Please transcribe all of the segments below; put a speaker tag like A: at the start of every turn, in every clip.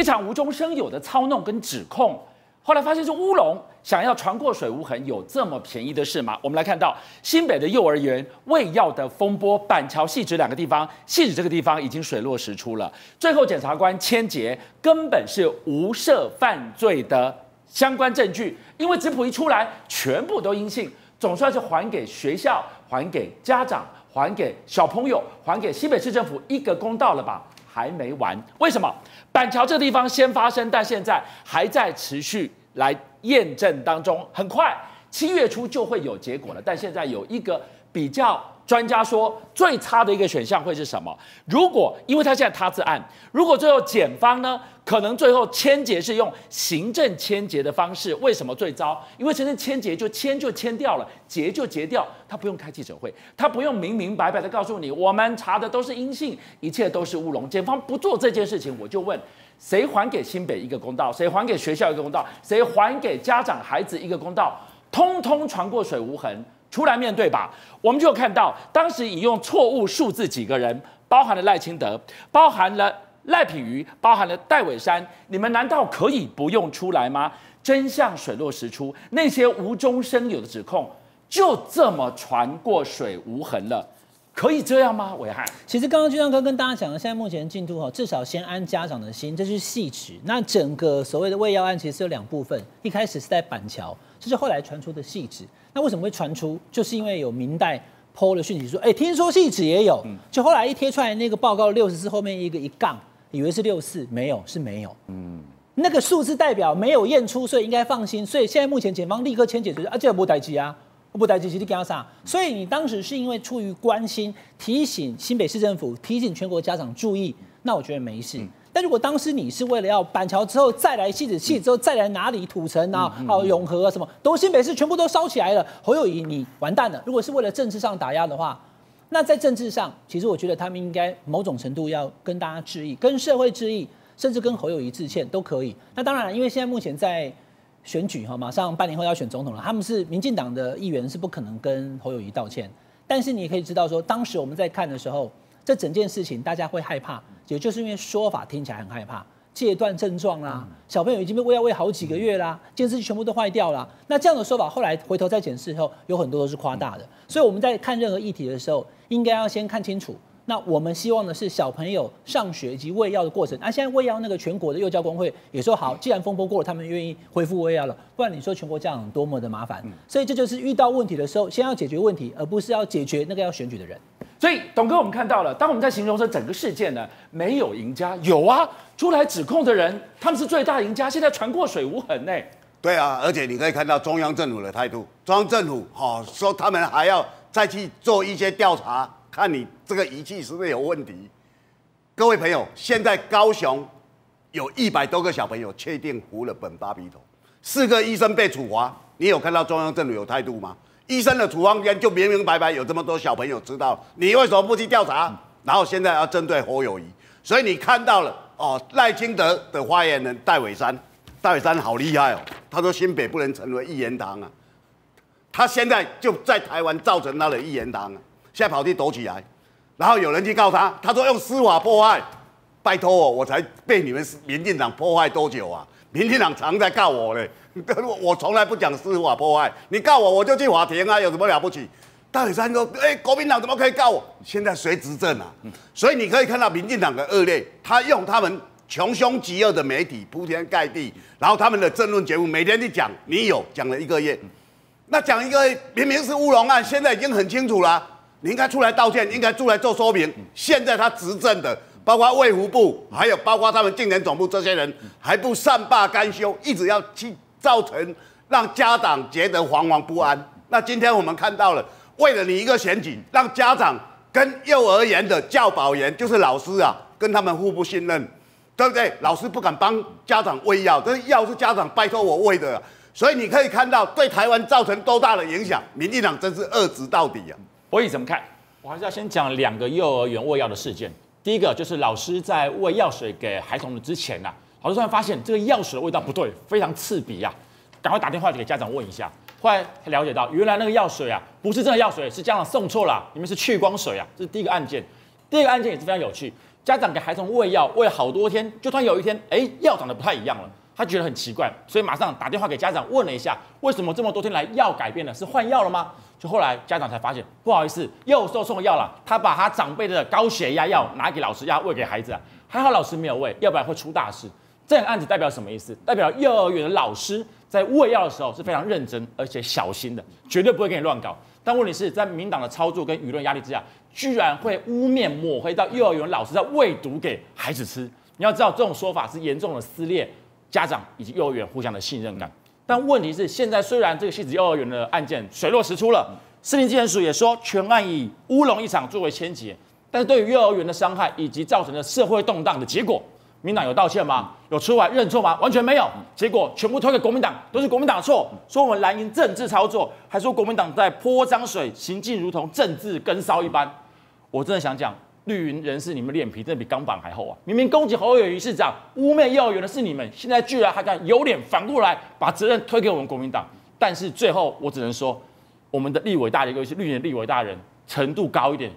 A: 一场无中生有的操弄跟指控，后来发现是乌龙，想要船过水无痕，有这么便宜的事吗？我们来看到新北的幼儿园喂药的风波，板桥、汐止两个地方，汐止这个地方已经水落石出了，最后检察官签结，根本是无涉犯罪的相关证据，因为质谱一出来，全部都阴性，总算是还给学校、还给家长、还给小朋友、还给新北市政府一个公道了吧？还没完，为什么？板桥这个地方先发生，但现在还在持续来验证当中，很快七月初就会有结果了。但现在有一个比较。专家说，最差的一个选项会是什么？如果因为他现在他字案，如果最后检方呢，可能最后签结是用行政签结的方式。为什么最糟？因为行政签结就签就签掉了，结就结掉，他不用开记者会，他不用明明白白的告诉你，我们查的都是阴性，一切都是乌龙。检方不做这件事情，我就问，谁还给新北一个公道？谁还给学校一个公道？谁还给家长孩子一个公道？通通传过水无痕。出来面对吧，我们就看到当时引用错误数字几个人，包含了赖清德，包含了赖品瑜，包含了戴伟山，你们难道可以不用出来吗？真相水落石出，那些无中生有的指控就这么传过水无痕了，可以这样吗？暐瀚，
B: 其实刚刚俊相哥跟大家讲的，现在目前进度哈，至少先安家长的心，这是细致。那整个所谓的喂药案其实是有两部分，一开始是在板桥，这是后来传出的细致。那为什么会传出？就是因为有明代 PO 了讯息说，哎，听说汐止也有，就后来一贴出来那个报告六十四后面一个一杠，以为是六四，没有，是没有。嗯，那个数字代表没有验出，所以应该放心。所以现在目前检方立刻签解，就是啊，这不待机啊，不待机，你干啥？所以你当时是因为出于关心，提醒新北市政府，提醒全国家长注意，那我觉得没事。嗯但如果当时你是为了要板桥之后再来汐止，汐止之后再来哪里土城啊，还有永和啊什么，都新北市全部都烧起来了，侯友谊你完蛋了。如果是为了政治上打压的话，那在政治上，其实我觉得他们应该某种程度要跟大家致意，跟社会致意，甚至跟侯友谊致歉都可以。那当然，因为现在目前在选举哈，马上半年后要选总统了，他们是民进党的议员是不可能跟侯友谊道歉。但是你可以知道说，当时我们在看的时候。这整件事情大家会害怕，也就是因为说法听起来很害怕，戒断症状啦，小朋友已经被喂药喂好几个月啦，监视器全部都坏掉啦。那这样的说法后来回头再检视后，有很多都是夸大的。所以我们在看任何议题的时候，应该要先看清楚。那我们希望的是小朋友上学以及喂药的过程。那现在喂药那个全国的幼教工会也说好，既然风波过了，他们愿意恢复喂药了，不然你说全国家长多么的麻烦。所以这就是遇到问题的时候，先要解决问题，而不是要解决那个要选举的人。
A: 所以，董哥，我们看到了，当我们在形容这整个事件呢，没有赢家，有啊，出来指控的人，他们是最大赢家，现在船过水无痕呢。
C: 对啊，而且你可以看到中央政府的态度，中央政府哈、哦、说他们还要再去做一些调查，看你这个仪器是不是有问题。各位朋友，现在高雄有一百多个小朋友确定服了苯巴比妥，四个医生被处罚，你有看到中央政府有态度吗？医生的处方间就明明白白，有这么多小朋友知道，你为什么不去调查？然后现在要针对侯友宜，所以你看到了哦，赖清德的发言人戴伟山，戴伟山好厉害哦，他说新北不能成为一言堂啊，他现在就在台湾造成他的一言堂啊，现在跑去躲起来，然后有人去告他，他说用司法破坏，拜托我，我才被你们民进党破坏多久啊？民进党常在告我嘞。我从来不讲司法破坏，你告我我就去法庭啊，有什么了不起？大伟山说：“哎、欸，国民党怎么可以告我？现在谁执政啊？”所以你可以看到民进党的恶劣，他用他们穷凶极恶的媒体铺天盖地，然后他们的政论节目每天去讲，你有讲了一个月，那讲一个月明明是乌龙案，现在已经很清楚了，你应该出来道歉，应该出来做说明。现在他执政的。包括卫福部，还有包括他们竞选总部这些人，还不善罢甘休，一直要去造成让家长觉得惶惶不安。那今天我们看到了，为了你一个选举，让家长跟幼儿园的教保员，就是老师啊，跟他们互不信任，对不对？老师不敢帮家长喂药，这药是家长拜托我喂的，所以你可以看到对台湾造成多大的影响。民进党真是恶质到底啊！
A: 博弈怎么看？
D: 我还是要先讲两个幼儿园喂药的事件。第一个就是老师在喂药水给孩童的之前呐、啊，老师突然发现这个药水的味道不对，非常刺鼻啊，赶快打电话给家长问一下。后来才了解到，原来那个药水啊，不是真的药水，是家长送错了，里面是去光水啊。这是第一个案件。第二个案件也是非常有趣，家长给孩童喂药喂了好多天，就突然有一天，哎，药长得不太一样了，他觉得很奇怪，所以马上打电话给家长问了一下，为什么这么多天来药改变了？是换药了吗？就后来家长才发现，不好意思，又受错药了，他把他长辈的高血压药拿给老师要喂给孩子，还好老师没有喂，要不然会出大事。这个案子代表什么意思？代表幼儿园的老师在喂药的时候是非常认真而且小心的，绝对不会给你乱搞。但问题是在民党的操作跟舆论压力之下，居然会污蔑抹黑到幼儿园老师在喂毒给孩子吃。你要知道，这种说法是严重的撕裂家长以及幼儿园互相的信任感。但问题是，现在虽然这个汐止幼儿园的案件水落石出了，士林地检署也说全案以乌龙一场作为签结，但是对于幼儿园的伤害以及造成的社会动荡的结果。民党有道歉吗？有出来认错吗？完全没有。结果全部推给国民党，都是国民党的错。说我们蓝营政治操作，还说国民党在泼脏水，行径如同政治跟骚一般。我真的想讲，绿云人士，你们脸皮真的比钢板还厚啊！明明攻击侯友宜市长、污蔑幼儿园的是你们，现在居然还敢有脸反过来把责任推给我们国民党。但是最后，我只能说，我们的立委大人，尤其是绿营的立委大人，程度高一点，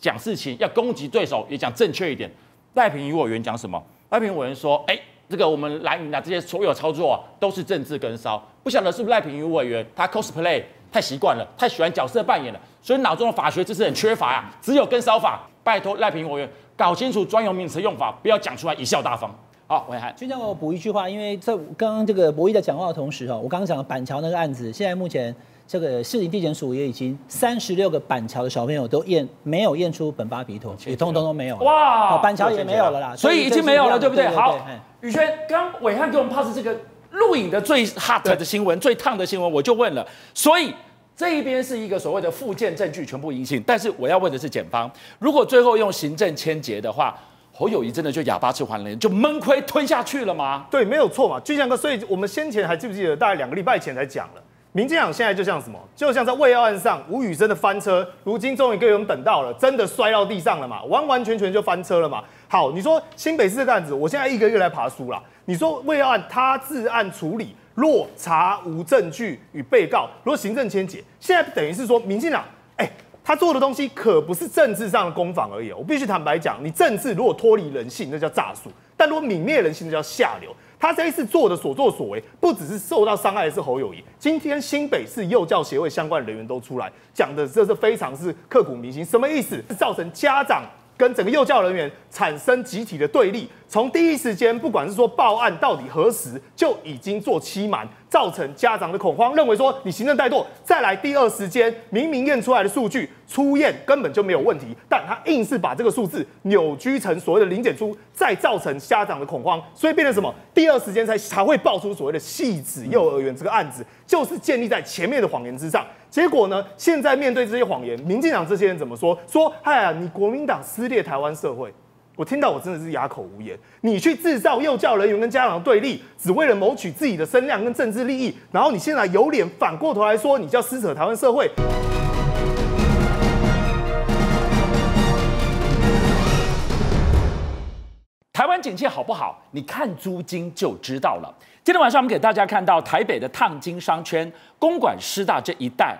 D: 讲事情要攻击对手也讲正确一点。赖品妤委员讲什么？赖平委员说：“哎，这个我们蓝营的这些所有操作啊，都是政治跟骚。不晓得是不是赖品妤委员他 cosplay 太习惯了，太喜欢角色扮演了，所以脑中的法学知识很缺乏呀、啊。只有跟骚法，拜托赖品妤委员搞清楚专有名词用法，不要讲出来贻笑大方。”好，暐瀚，军将我补一句话，因为在刚刚这个博弈在讲话的同时哈，我刚刚讲的板桥那个案子，现在目前。这个市林地检署也已经三十六个板桥的小朋友都验没有验出苯巴比妥，也通通都没有哇，板桥也没有了啦，所以已经没有了，对不对？好，宇轩，刚伟汉给我们 pass 这个录影的最 hot 的新闻，最烫的新闻，我就问了，所以这一边是一个所谓的附件证据全部阴性，但是我要问的是检方，如果最后用行政签结的话，侯友谊真的就哑巴吃黄连，就闷亏吞下去了吗？
E: 对，没有错嘛，军将哥，所以我们先前还记不记得，大概两个礼拜前才讲了。民进党现在就像什么？就像在喂药案上，吴宇森的翻车，如今终于给我们等到了，真的摔到地上了嘛？完完全全就翻车了嘛？好，你说新北市这个案子，我现在一个一个来爬书了。你说喂药案他自案处理，若查无证据与被告，若行政签结，现在等于是说民进党，哎、他做的东西可不是政治上的攻防而已。我必须坦白讲，你政治如果脱离人性，那叫诈术；但如果泯灭人性，那叫下流。他这一次做的所作所为，不只是受到伤害的是侯友宜，今天新北市幼教协会相关人员都出来讲的，这是非常是刻骨铭心。什么意思？是造成家长跟整个幼教人员产生集体的对立。从第一时间，不管是说报案到底何时，就已经做欺瞒，造成家长的恐慌，认为说你行政怠惰。再来第二时间，明明验出来的数据。初验根本就没有问题，但他硬是把这个数字扭曲成所谓的零检出，再造成家长的恐慌，所以变成什么？第二时间才才会爆出所谓的戏子幼儿园这个案子，就是建立在前面的谎言之上。结果呢，现在面对这些谎言，民进党这些人怎么说？说，哎呀，你国民党撕裂台湾社会，我听到我真的是哑口无言。你去制造幼教人员跟家长对立，只为了谋取自己的声量跟政治利益，然后你现在有脸反过头来说，你叫撕扯台湾社会。
A: 台湾景气好不好？你看租金就知道了。今天晚上我们给大家看到台北的烫金商圈、公馆师大这一带，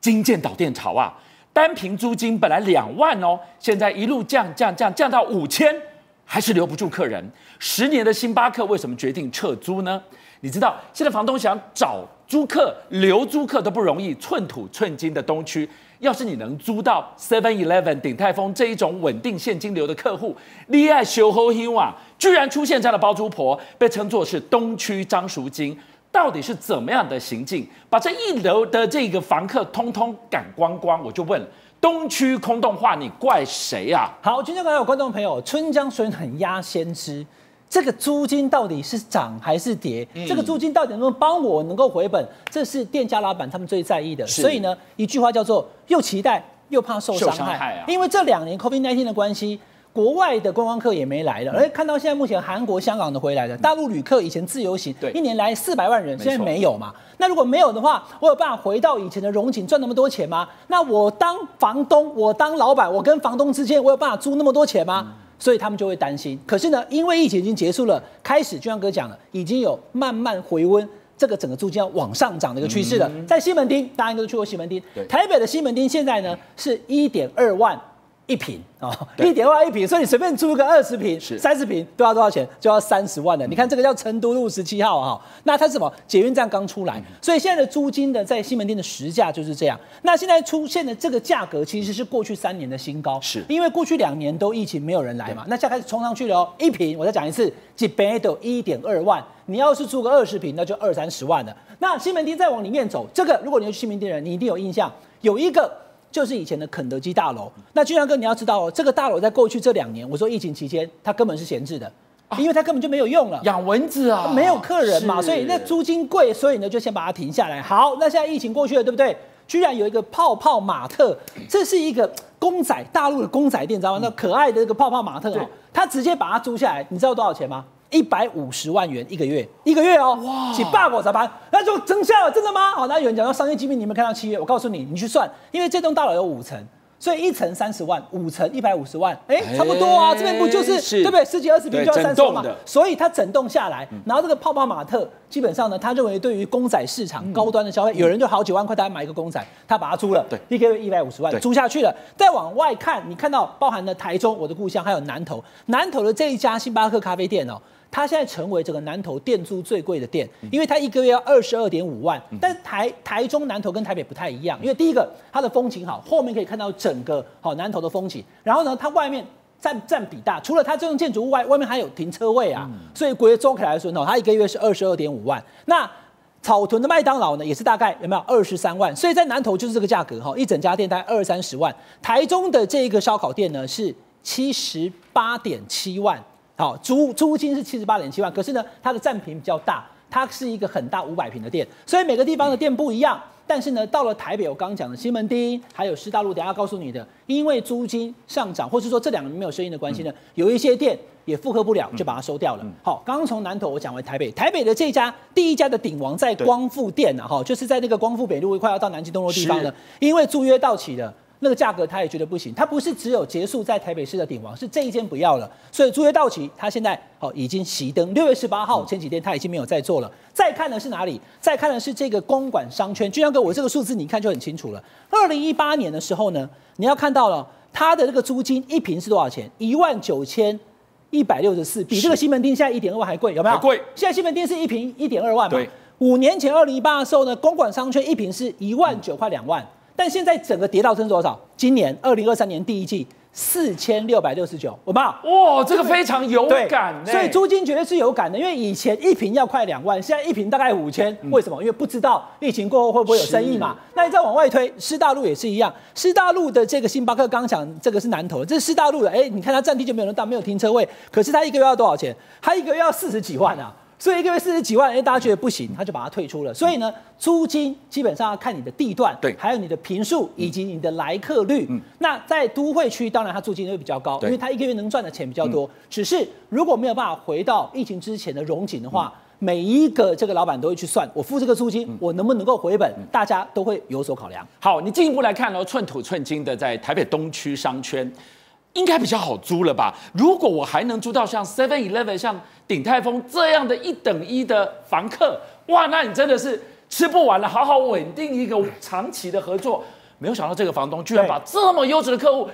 A: 金建导电潮啊！单凭租金本来两万哦，现在一路降降降降到五千，还是留不住客人。十年的星巴克为什么决定撤租呢？你知道现在房东想找租客、留租客都不容易，寸土寸金的东区。要是你能租到 Seven Eleven、鼎泰丰这一种稳定现金流的客户，厉害修好兴啊！居然出现这样的包租婆，被称作是东区张淑晶，到底是怎么样的行径，把这一楼的这个房客通通赶光光？我就问，东区空洞化，你怪谁啊？
B: 好，今天还有观众朋友，春江水暖鸭先知。这个租金到底是涨还是跌？嗯、这个租金到底能不能帮我能够回本？这是店家老板他们最在意的。所以呢，一句话叫做又期待又怕受伤害。害啊、因为这两年 COVID-19 的关系，国外的观光客也没来了，而看到现在目前韩国、香港的回来的大陆旅客，以前自由行，对。一年来四百万人，现在没有嘛？那如果没有的话，我有办法回到以前的荣景赚那么多钱吗？那我当房东，我当老板，我跟房东之间，我有办法租那么多钱吗？嗯。所以他们就会担心，可是呢，因为疫情已经结束了，开始就像哥讲了，已经有慢慢回温，这个整个租金要往上涨的一个趋势了。在西门町，大家应该都去过西门町，台北的西门町现在呢是一点二万一平哦，一点二万一平，所以你随便租个二十平、三十平都要多少钱？就要三十万了。嗯、你看这个叫成都路十七号哈，那它是什么？捷运站刚出来，嗯、所以现在的租金的，在西门町的实价就是这样。那现在出现的这个价格其实是过去三年的新高，是因为过去两年都疫情没有人来嘛，那现在开始冲上去了哦。一平我再讲一次，几倍都一点二万。你要是租个二十平，那就二三十万了。那西门町再往里面走，这个如果你是西门町人，你一定有印象，有一个。就是以前的肯德基大楼。那俊相哥，你要知道哦，这个大楼在过去这两年，我说疫情期间，它根本是闲置的，因为它根本就没有用了，
A: 养蚊子啊，
B: 没有客人嘛，所以那租金贵，所以呢就先把它停下来。好，那现在疫情过去了，对不对？居然有一个泡泡玛特，这是一个公仔，大陆的公仔店，你知道吗？那可爱的这个泡泡玛特哦，他直接把它租下来，你知道多少钱吗？一百五十万元一个月，一个月哦，哇，几百个咋办？那就增效了，真的吗？好，那有人讲到商业机密，你有没有看到七月？我告诉你，你去算，因为这栋大楼有五层。所以一层三十万，五层一百五十万，哎、欸，差不多啊。这边不就是，是对不对？十几二十平就要三十万嘛。所以它整栋下来，然后这个泡泡玛特，基本上呢，他认为对于公仔市场高端的消费，嗯、有人就好几万块，大家买一个公仔，他把它租了，对，一个月一百五十万租下去了。再往外看，你看到包含了台中，我的故乡，还有南投，南投的这一家星巴克咖啡店哦。它现在成为这个南投店租最贵的店，因为它一个月要二十二点五万。但是台台中南投跟台北不太一样，因为第一个它的风景好，后面可以看到整个好南投的风景。然后呢，它外面占占比大，除了它这栋建筑物外，外面还有停车位啊。所以国中起来说呢，它一个月是二十二点五万。那草屯的麦当劳呢，也是大概有没有二十三万？所以在南投就是这个价格哈，一整家店大概二三十万。台中的这个烧烤店呢是七十八点七万。好，租租金是七十八点七万，可是呢，它的占坪比较大，它是一个很大五百平的店，所以每个地方的店不一样。但是呢，到了台北，我刚刚讲的西门町，还有师大路，等下告诉你的，因为租金上涨，或是说这两个没有生意的关系呢，有一些店也负荷不了，就把它收掉了。好，刚刚从南投我讲回台北，台北的这家第一家的鼎王在光复店啊，哈，就是在那个光复北路快要到南京东路地方呢，因为租约到期了。那个价格他也觉得不行，他不是只有结束在台北市的鼎王，是这一间不要了，所以租约到期，他现在哦已经熄灯。六月十八号前几天他已经没有再做了。再看的是哪里？再看的是这个公馆商圈。俊亮哥，我这个数字你看就很清楚了。二零一八年的时候呢，你要看到了它的这个租金一平是多少钱？一万九千一百六十四，比这个西门町现在一点二万还贵，有没有？贵。现在西门町是一平一点二万嘛？对。五年前二零一八的时候呢，公馆商圈一平是一万九块两万。但现在整个跌到剩多少？今年二零二三年第一季四千六百六十九，我爸
A: 哇，这个非常有感，
B: 所以租金绝对是有感的。因为以前一平要快两万，现在一平大概五千，为什么？因为不知道疫情过后会不会有生意嘛。那你再往外推，师大路也是一样，师大路的这个星巴克，刚讲这个是南投，这是师大路的，哎，你看它占地就没有人大，没有停车位，可是它一个月要多少钱？它一个月要四十几万啊。所以一个月四十几万，哎，大家觉得不行，他就把它退出了。所以呢，租金基本上要看你的地段，对，还有你的坪数以及你的来客率。嗯，那在都会区，当然它租金会比较高，因为它一个月能赚的钱比较多。只是如果没有办法回到疫情之前的融景的话，每一个这个老板都会去算，我付这个租金，我能不能够回本，大家都会有所考量。
A: 好，你进一步来看呢，寸土寸金的在台北东区商圈。应该比较好租了吧？如果我还能租到像 Seven Eleven、像鼎泰丰这样的一等一的房客，哇，那你真的是吃不完了，好好稳定一个长期的合作。没有想到这个房东居然把这么优质的客户。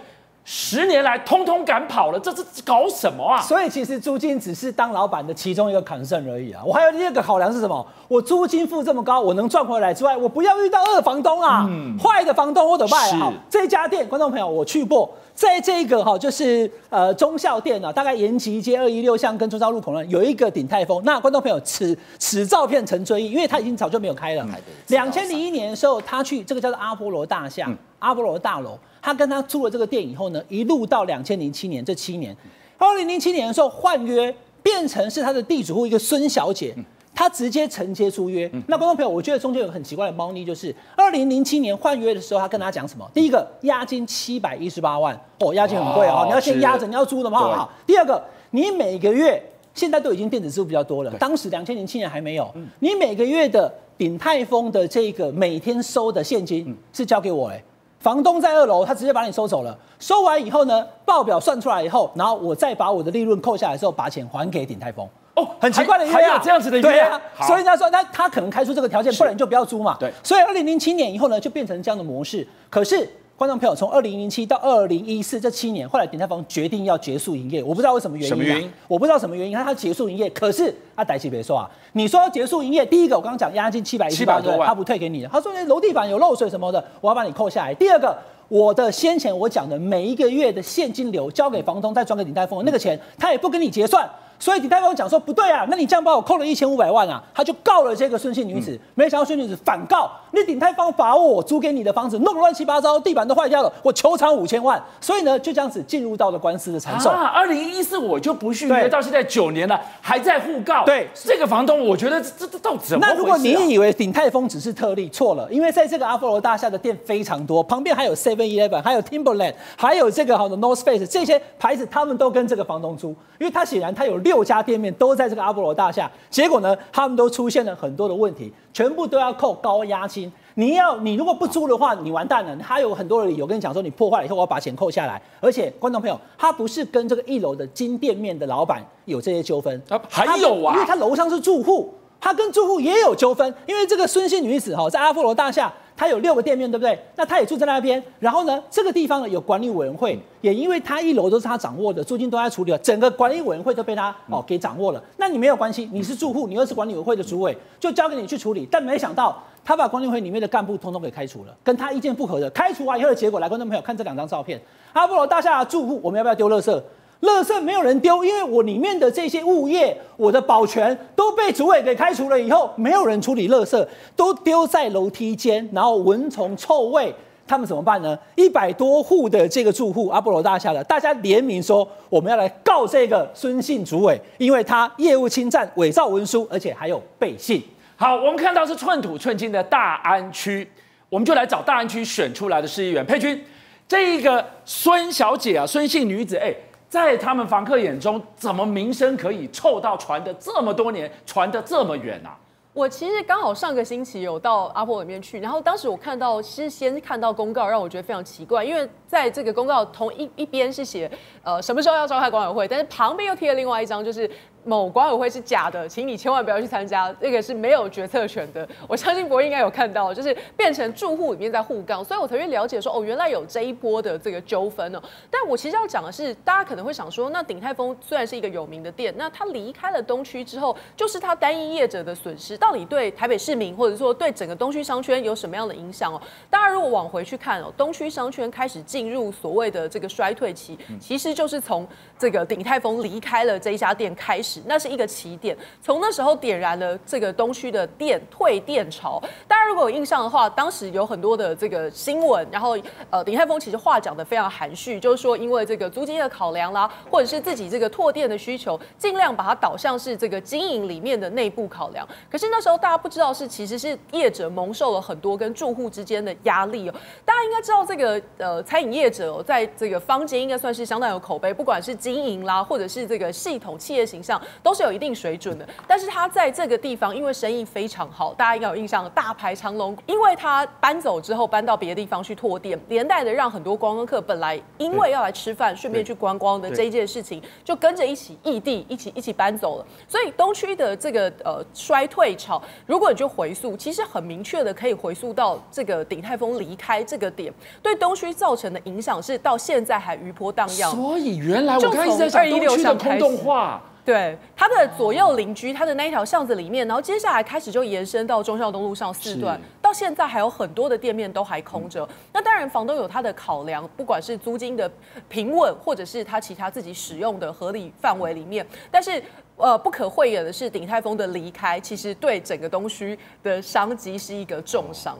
A: 十年来通通赶跑了，这是搞什么啊？
B: 所以其实租金只是当老板的其中一个 concern 而已啊。我还有第二个考量是什么？我租金付这么高，我能赚回来之外，我不要遇到二房东啊，嗯、坏的房东我得卖啊。这家店，观众朋友，我去过，在这个哈，就是呃忠孝店啊，大概延吉街二一六巷跟忠孝路口呢，有一个鼎泰丰。那观众朋友，此此照片成追忆，因为他已经早就没有开了。两千零一年的时候，他去这个叫做阿波罗大厦，嗯、阿波罗大楼。他跟他租了这个店以后呢，一路到两千零七年这七年，二零零七年的时候换约，变成是他的地主户一个孙小姐，他直接承接租约。那观众朋友，我觉得中间有个很奇怪的猫腻，就是二零零七年换约的时候，他跟他讲什么？第一个押金七百一十八万，哦，押金很贵哦，你要先押着，你要租的嘛，好不好？第二个，你每个月现在都已经电子支付比较多了，当时两千零七年还没有，你每个月的鼎泰丰的这个每天收的现金是交给我哎。房东在二楼，他直接把你收走了。收完以后呢，报表算出来以后，然后我再把我的利润扣下来之后，把钱还给鼎泰丰。哦，很奇怪的约啊，
A: 还有这样子的约啊。对啊，
B: 好所以他说，那他可能开出这个条件，不然你就不要租嘛。对。所以二零零七年以后呢，就变成这样的模式。可是观众朋友，从二零零七到二零一四这七年，后来鼎泰丰决定要结束营业，我不知道为什么原因、啊。
A: 什么原因？
B: 我不知道什么原因，他他结束营业，可是他歹奇别说啊，你说要结束营业，第一个我刚刚讲押金七百一十八万，他不退给你的，他说那楼地板有漏水什么的，我要把你扣下来。第二个，我的先前我讲的每一个月的现金流交给房东，再转给鼎泰丰那个钱，他也不跟你结算。所以鼎泰丰讲说不对啊，那你这样把我扣了一千五百万啊，他就告了这个孙姓女子。嗯、没想到孙女子反告，那鼎泰丰把我租给你的房子弄得乱七八糟，地板都坏掉了，我求偿五千万。所以呢，就这样子进入到了官司的缠斗。
A: 啊，二零一四我就不续约，到现在九年了，还在互告。
B: 对，
A: 这个房东，我觉得这这到底怎么回事、啊？
B: 那如果你以为鼎泰丰只是特例，错了，因为在这个阿波罗大厦的店非常多，旁边还有 Seven Eleven，还有 Timberland，还有这个好的 North Face 这些牌子，他们都跟这个房东租，因为他显然他有六家店面都。在这个阿波罗大厦，结果呢，他们都出现了很多的问题，全部都要扣高押金。你要你如果不租的话，你完蛋了。他有很多的理由跟你讲说，你破坏了以后，我要把钱扣下来。而且，观众朋友，他不是跟这个一楼的金店面的老板有这些纠纷，
A: 还有啊，
B: 因为他楼上是住户，他跟住户也有纠纷。因为这个孙姓女子哈，在阿波罗大厦。他有六个店面，对不对？那他也住在那边。然后呢，这个地方呢有管理委员会，也因为他一楼都是他掌握的，租金都在处理了，整个管理委员会都被他哦给掌握了。那你没有关系，你是住户，你又是管理委员会的主委，就交给你去处理。但没想到他把管理会里面的干部通通给开除了，跟他意见不合的，开除完以后的结果，来，观众朋友看这两张照片，阿波罗大厦的住户，我们要不要丢垃圾？垃圾没有人丢，因为我里面的这些物业，我的保全都被主委给开除了以后，没有人处理垃圾，都丢在楼梯间，然后蚊虫臭味，他们怎么办呢？一百多户的这个住户，阿波罗大厦的，大家联名说，我们要来告这个孙姓主委，因为他业务侵占、伪造文书，而且还有背信。
A: 好，我们看到是寸土寸金的大安区，我们就来找大安区选出来的市议员佩君，这一个孙小姐啊，孙姓女子，哎。在他们房客眼中，怎么名声可以臭到传得这么多年，传得这么远啊？
F: 我其实刚好上个星期有到阿婆里面去，然后当时我看到，其实先看到公告，让我觉得非常奇怪，因为在这个公告同一一边是写，呃，什么时候要召开管委会，但是旁边又贴了另外一张，就是。某管委会是假的，请你千万不要去参加，这个是没有决策权的。我相信博应该有看到，就是变成住户里面在互杠，所以我才会了解说，哦，原来有这一波的这个纠纷哦。但我其实要讲的是，大家可能会想说，那鼎泰丰虽然是一个有名的店，那他离开了东区之后，就是他单一业者的损失，到底对台北市民或者说对整个东区商圈有什么样的影响哦？大家如果往回去看哦，东区商圈开始进入所谓的这个衰退期，其实就是从这个鼎泰丰离开了这一家店开始。那是一个起点，从那时候点燃了这个东区的店退店潮。大家如果有印象的话，当时有很多的这个新闻，然后呃，林泰峰其实话讲得非常含蓄，就是说因为这个租金的考量啦，或者是自己这个拓店的需求，尽量把它导向是这个经营里面的内部考量。可是那时候大家不知道是其实是业者蒙受了很多跟住户之间的压力哦。大家应该知道这个呃餐饮业者在这个坊间应该算是相当有口碑，不管是经营啦，或者是这个系统企业形象。都是有一定水准的，但是他在这个地方，因为生意非常好，大家应该有印象，大排长龙。因为他搬走之后，搬到别的地方去拓店，连带的让很多观光客本来因为要来吃饭，顺便去观光的这一件事情，就跟着一起异地，一起一起搬走了。所以东区的这个呃衰退潮，如果你就回溯，其实很明确的可以回溯到这个鼎泰丰离开这个点，对东区造成的影响是到现在还余波荡漾。
A: 所以原来我刚才一直在想东区的空洞化。
F: 对，他的左右邻居，他的那一条巷子里面，然后接下来开始就延伸到中孝东路上四段，到现在还有很多的店面都还空着。那当然，房东有他的考量，不管是租金的平稳，或者是他其他自己使用的合理范围里面。但是，呃，不可讳言的是，鼎泰丰的离开，其实对整个东区的商机是一个重伤。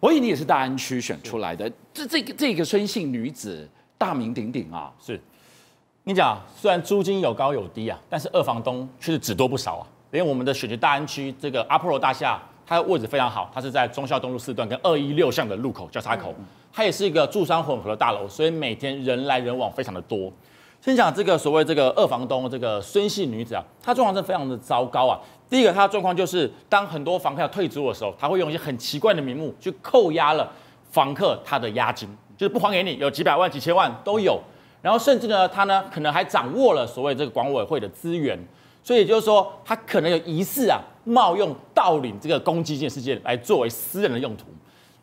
A: 我以为你也是大安区选出来的，这这个这个孙姓女子大名鼎鼎啊，
D: 是。你讲，虽然租金有高有低啊，但是二房东却是只多不少啊。连我们的选举大安区这个阿波罗大厦，它的位置非常好，它是在忠孝东路四段跟二一六巷的路口交叉口，它也是一个住商混合的大楼，所以每天人来人往非常的多。先讲这个所谓这个二房东这个孙姓女子啊，她状况是非常的糟糕啊。第一个，她的状况就是当很多房客要退租的时候，她会用一些很奇怪的名目去扣押了房客他的押金，就是不还给你，有几百万、几千万都有。然后甚至呢，他呢可能还掌握了所谓这个管委会的资源，所以就是说，他可能有疑似啊冒用盗领这个公积金事件来作为私人的用途。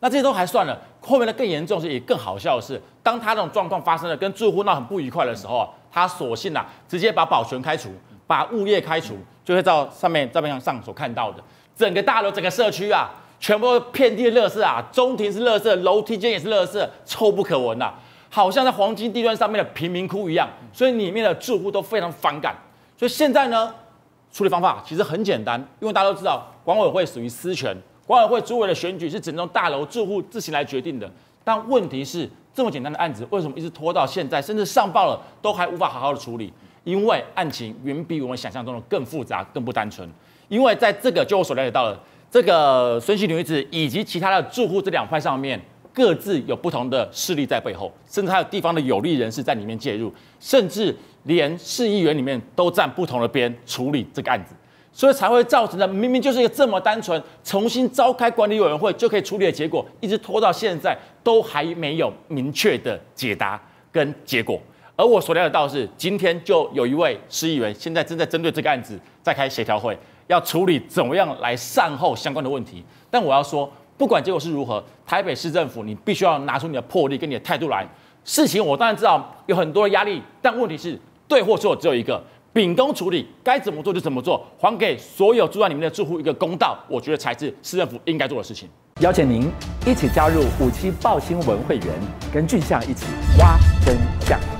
D: 那这些都还算了，后面的更严重是也更好笑的是，当他这种状况发生了，跟住户闹很不愉快的时候啊，他索性啊直接把保全开除，把物业开除，就会照上面照片上所看到的，整个大楼、整个社区啊，全部遍地的垃圾啊，中庭是垃圾，楼梯间也是垃圾，臭不可闻呐、啊，好像在黄金地段上面的贫民窟一样，所以里面的住户都非常反感。所以现在呢，处理方法其实很简单，因为大家都知道管委会属于私权，管委会主委的选举是整栋大楼住户自行来决定的。但问题是，这么简单的案子，为什么一直拖到现在，甚至上报了都还无法好好的处理？因为案情远比我们想象中的更复杂、更不单纯。因为在这个就我所了解到的这个孙姓女子以及其他的住户这两块上面，各自有不同的势力在背后，甚至还有地方的有利人士在里面介入，甚至。连市议员里面都站不同的边处理这个案子，所以才会造成的明明就是一个这么单纯，重新召开管理委员会就可以处理的结果，一直拖到现在都还没有明确的解答跟结果。而我所了解到是，今天就有一位市议员现在正在针对这个案子在开协调会，要处理怎么样来善后相关的问题。但我要说，不管结果是如何，台北市政府你必须要拿出你的魄力跟你的态度来。事情我当然知道有很多的压力，但问题是。对或错只有一个，秉公处理，该怎么做就怎么做，还给所有住在里面的住户一个公道，我觉得才是市政府应该做的事情。
A: 邀请您一起加入五七爆新闻会员，跟俊相一起挖真相。